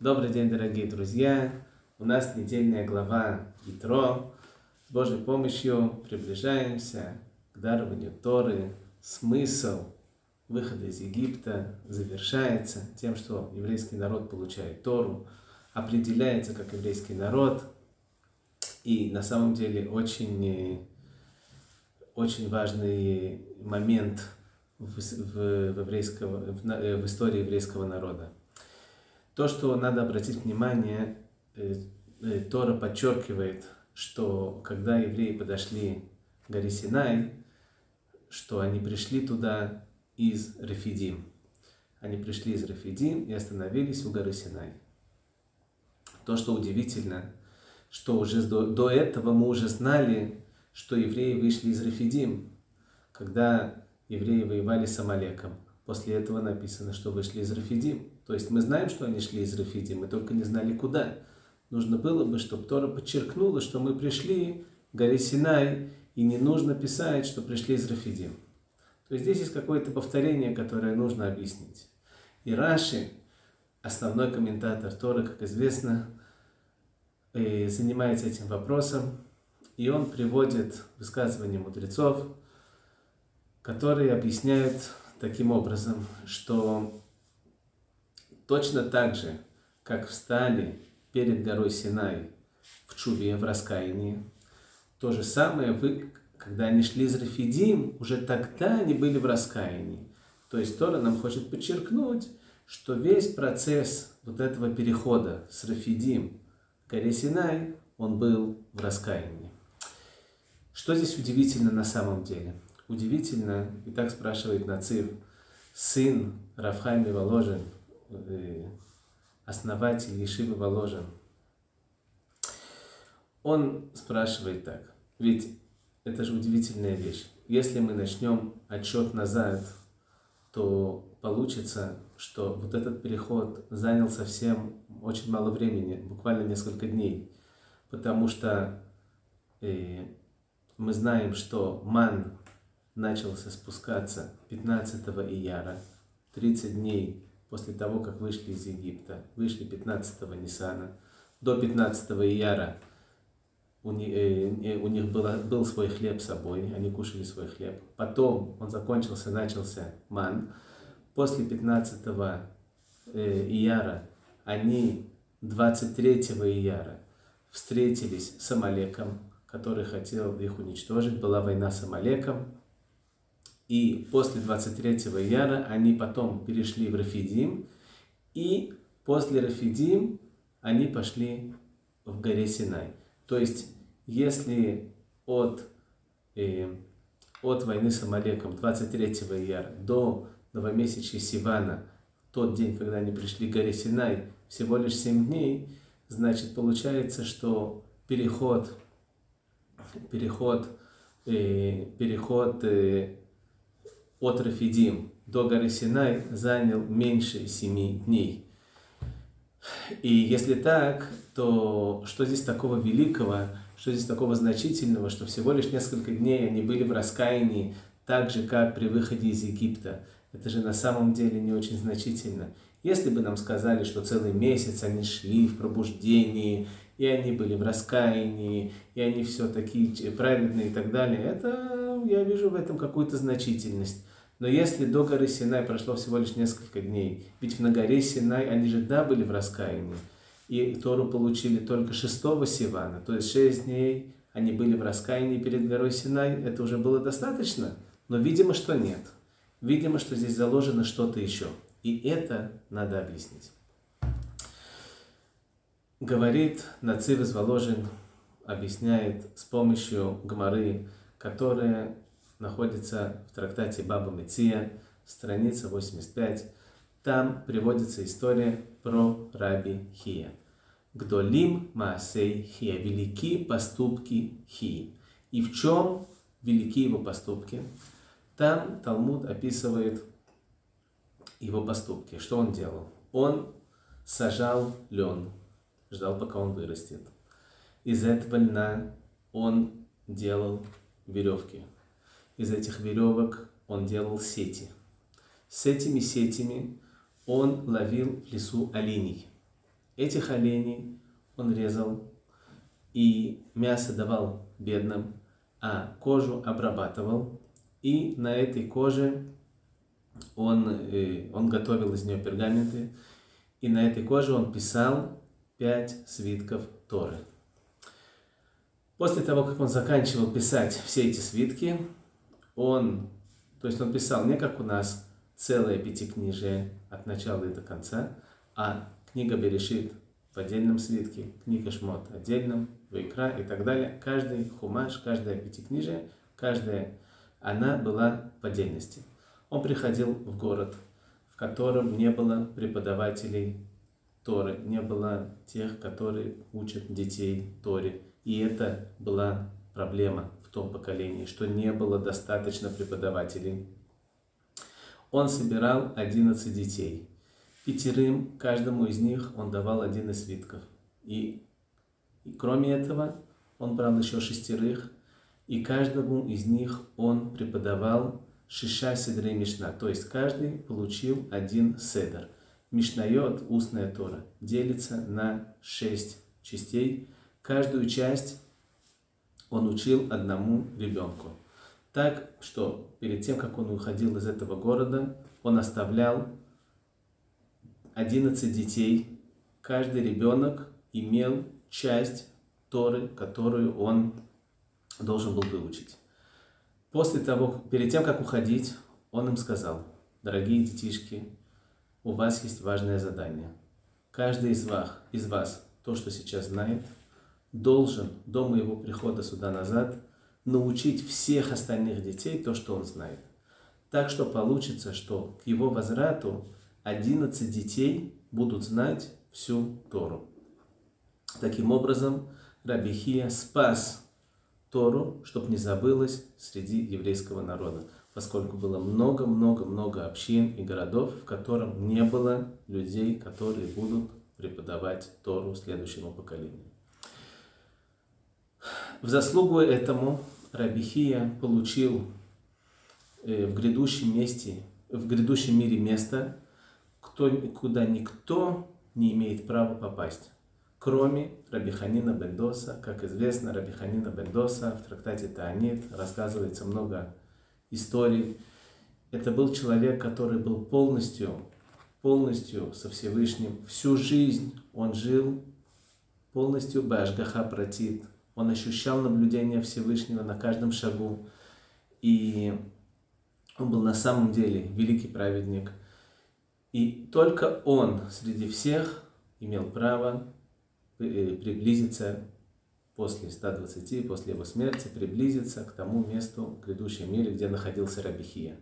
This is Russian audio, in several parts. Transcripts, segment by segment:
Добрый день, дорогие друзья! У нас недельная глава Итро. С Божьей помощью приближаемся к дарованию Торы. Смысл выхода из Египта завершается тем, что еврейский народ получает Тору, определяется как еврейский народ. И на самом деле очень, очень важный момент в, в, в, еврейского, в, в истории еврейского народа. То, что надо обратить внимание, э, э, Тора подчеркивает, что когда евреи подошли к горе Синай, что они пришли туда из Рефидим. Они пришли из Рефидим и остановились у горы Синай. То, что удивительно, что уже до, до этого мы уже знали, что евреи вышли из Рефидим, когда евреи воевали с Амалеком. После этого написано, что вышли из Рафидим. То есть мы знаем, что они шли из Рафидим, мы только не знали куда. Нужно было бы, чтобы Тора подчеркнула, что мы пришли к горе Синай, и не нужно писать, что пришли из Рафидим. То есть здесь есть какое-то повторение, которое нужно объяснить. И Раши, основной комментатор Торы, как известно, э, занимается этим вопросом, и он приводит высказывания мудрецов, которые объясняют таким образом, что точно так же, как встали перед горой Синай в Чуве, в раскаянии, то же самое вы, когда они шли из Рафидим, уже тогда они были в раскаянии. То есть Тора нам хочет подчеркнуть, что весь процесс вот этого перехода с Рафидим к горе Синай, он был в раскаянии. Что здесь удивительно на самом деле? удивительно, и так спрашивает Нацив, сын Рафхайми Воложин, основатель Ешивы Воложин, он спрашивает так, ведь это же удивительная вещь. Если мы начнем отчет назад, то получится, что вот этот переход занял совсем очень мало времени, буквально несколько дней, потому что э, мы знаем, что ман начался спускаться 15 ияра, 30 дней после того, как вышли из Египта, вышли 15 Нисана, до 15 ияра у них, э, э, у них было, был свой хлеб с собой, они кушали свой хлеб. Потом он закончился, начался ман. После 15 э, ияра они 23 ияра встретились с Амалеком, который хотел их уничтожить. Была война с Амалеком. И после 23 яра они потом перешли в Рафидим. И после Рафидим они пошли в горе Синай. То есть, если от, э, от войны с Амалеком 23 яра до новомесячья Сивана, тот день, когда они пришли к горе Синай, всего лишь 7 дней, значит, получается, что переход, переход, э, переход э, от Рафидим до горы Синай занял меньше семи дней. И если так, то что здесь такого великого, что здесь такого значительного, что всего лишь несколько дней они были в раскаянии, так же, как при выходе из Египта. Это же на самом деле не очень значительно. Если бы нам сказали, что целый месяц они шли в пробуждении, и они были в раскаянии, и они все такие праведные и так далее, это я вижу в этом какую-то значительность. Но если до горы Синай прошло всего лишь несколько дней, ведь на горе Синай они же да были в раскаянии, и Тору получили только 6 Сивана, то есть 6 дней они были в раскаянии перед горой Синай, это уже было достаточно, но видимо, что нет. Видимо, что здесь заложено что-то еще. И это надо объяснить. Говорит Нацив из Воложин, объясняет с помощью Гмары, которая находится в трактате Баба Меция, страница 85. Там приводится история про Раби Хия. Гдолим Маасей Хия. Великие поступки Хии. И в чем великие его поступки? Там Талмуд описывает его поступки. Что он делал? Он сажал лен, ждал, пока он вырастет. Из этого льна он делал веревки, из этих веревок он делал сети. С этими сетями он ловил в лесу оленей. Этих оленей он резал и мясо давал бедным, а кожу обрабатывал. И на этой коже он, э, он готовил из нее пергаменты, и на этой коже он писал пять свитков Торы. После того, как он заканчивал писать все эти свитки, он, то есть он писал не как у нас целое пятикнижие от начала и до конца, а книга Берешит в отдельном свитке, книга Шмот отдельном, Вайкра и так далее. Каждый хумаш, каждая пятикнижие, каждая, она была в отдельности. Он приходил в город, в котором не было преподавателей Торы, не было тех, которые учат детей Торе. И это была проблема в том поколении, что не было достаточно преподавателей. Он собирал 11 детей. Пятерым, каждому из них он давал один из свитков. И, и кроме этого, он брал еще шестерых, и каждому из них он преподавал шиша седрей мишна, то есть каждый получил один седр. Мишнайот, устная Тора, делится на шесть частей. Каждую часть он учил одному ребенку. Так что перед тем, как он уходил из этого города, он оставлял 11 детей. Каждый ребенок имел часть Торы, которую он должен был выучить. После того, перед тем, как уходить, он им сказал, дорогие детишки, у вас есть важное задание. Каждый из вас, из вас то, что сейчас знает, должен до моего прихода сюда назад научить всех остальных детей то, что он знает. Так что получится, что к его возврату 11 детей будут знать всю Тору. Таким образом, Рабихия спас Тору, чтобы не забылось среди еврейского народа, поскольку было много-много-много общин и городов, в котором не было людей, которые будут преподавать Тору следующему поколению. В заслугу этому Рабихия получил э, в грядущем месте, в грядущем мире место, куда никто не имеет права попасть кроме Рабиханина Бендоса. Как известно, Рабиханина Бендоса в трактате Таанит рассказывается много историй. Это был человек, который был полностью, полностью со Всевышним. Всю жизнь он жил полностью Башгаха Пратит. Он ощущал наблюдение Всевышнего на каждом шагу. И он был на самом деле великий праведник. И только он среди всех имел право Э, приблизиться после 120, после его смерти, приблизиться к тому месту в грядущем мире, где находился Рабихия.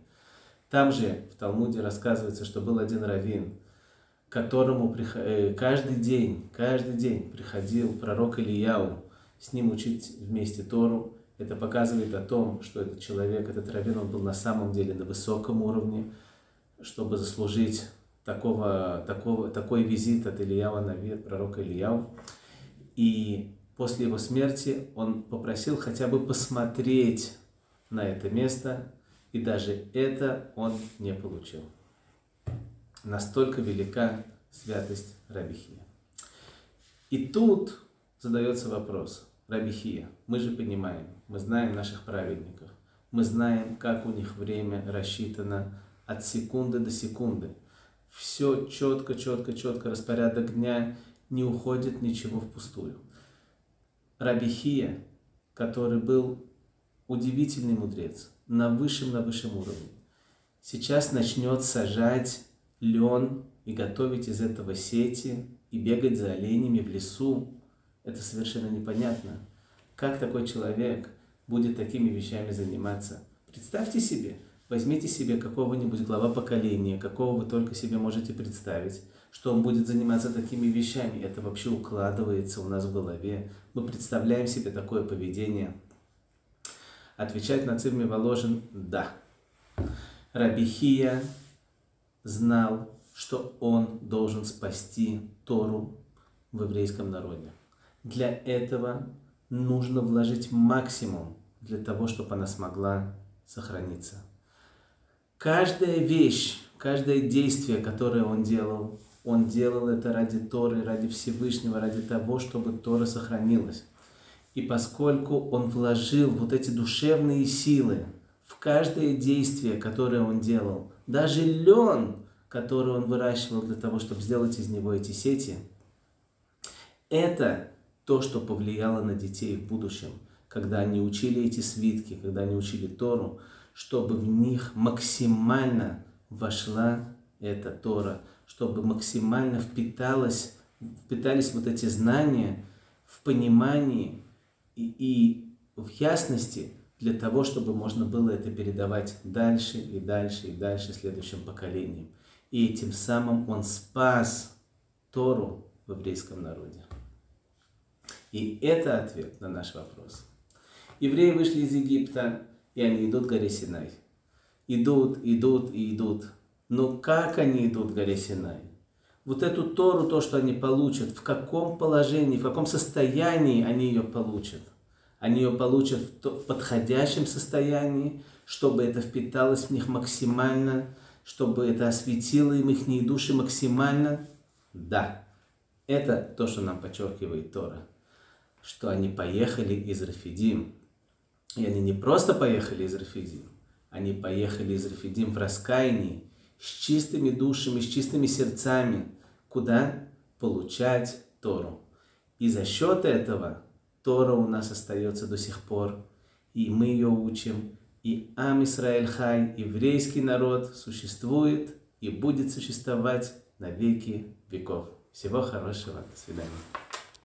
Там же в Талмуде рассказывается, что был один раввин, которому э, каждый день, каждый день приходил пророк Ильяу с ним учить вместе Тору. Это показывает о том, что этот человек, этот раввин, он был на самом деле на высоком уровне, чтобы заслужить такого, такого, такой визит от Ильява Нави, пророка Ильяу. И после его смерти он попросил хотя бы посмотреть на это место, и даже это он не получил. Настолько велика святость Рабихия. И тут задается вопрос, Рабихия, мы же понимаем, мы знаем наших праведников, мы знаем, как у них время рассчитано от секунды до секунды – все четко, четко, четко, распорядок дня, не уходит ничего впустую. Рабихия, который был удивительный мудрец, на высшем, на высшем уровне, сейчас начнет сажать лен и готовить из этого сети и бегать за оленями в лесу. Это совершенно непонятно. Как такой человек будет такими вещами заниматься? Представьте себе – Возьмите себе какого-нибудь глава поколения, какого вы только себе можете представить, что он будет заниматься такими вещами. Это вообще укладывается у нас в голове. Мы представляем себе такое поведение. Отвечать на цивме Воложин – да. Рабихия знал, что он должен спасти Тору в еврейском народе. Для этого нужно вложить максимум для того, чтобы она смогла сохраниться. Каждая вещь, каждое действие, которое он делал, он делал это ради Торы, ради Всевышнего, ради того, чтобы Тора сохранилась. И поскольку он вложил вот эти душевные силы в каждое действие, которое он делал, даже лен, который он выращивал для того, чтобы сделать из него эти сети, это то, что повлияло на детей в будущем, когда они учили эти свитки, когда они учили Тору, чтобы в них максимально вошла эта Тора, чтобы максимально впиталось, впитались вот эти знания в понимании и, и в ясности для того, чтобы можно было это передавать дальше и дальше и дальше следующим поколениям. И тем самым он спас Тору в еврейском народе. И это ответ на наш вопрос. Евреи вышли из Египта, и они идут к горе Синай. Идут, идут и идут. Но как они идут к горе Синай? Вот эту Тору, то, что они получат, в каком положении, в каком состоянии они ее получат? Они ее получат в подходящем состоянии, чтобы это впиталось в них максимально, чтобы это осветило им их души максимально? Да. Это то, что нам подчеркивает Тора. Что они поехали из Рафидим. И они не просто поехали из Рафидим, они поехали из Рафидим в раскаянии, с чистыми душами, с чистыми сердцами. Куда? Получать Тору. И за счет этого Тора у нас остается до сих пор, и мы ее учим, и Ам Исраэль Хай, еврейский народ, существует и будет существовать на веки веков. Всего хорошего, до свидания.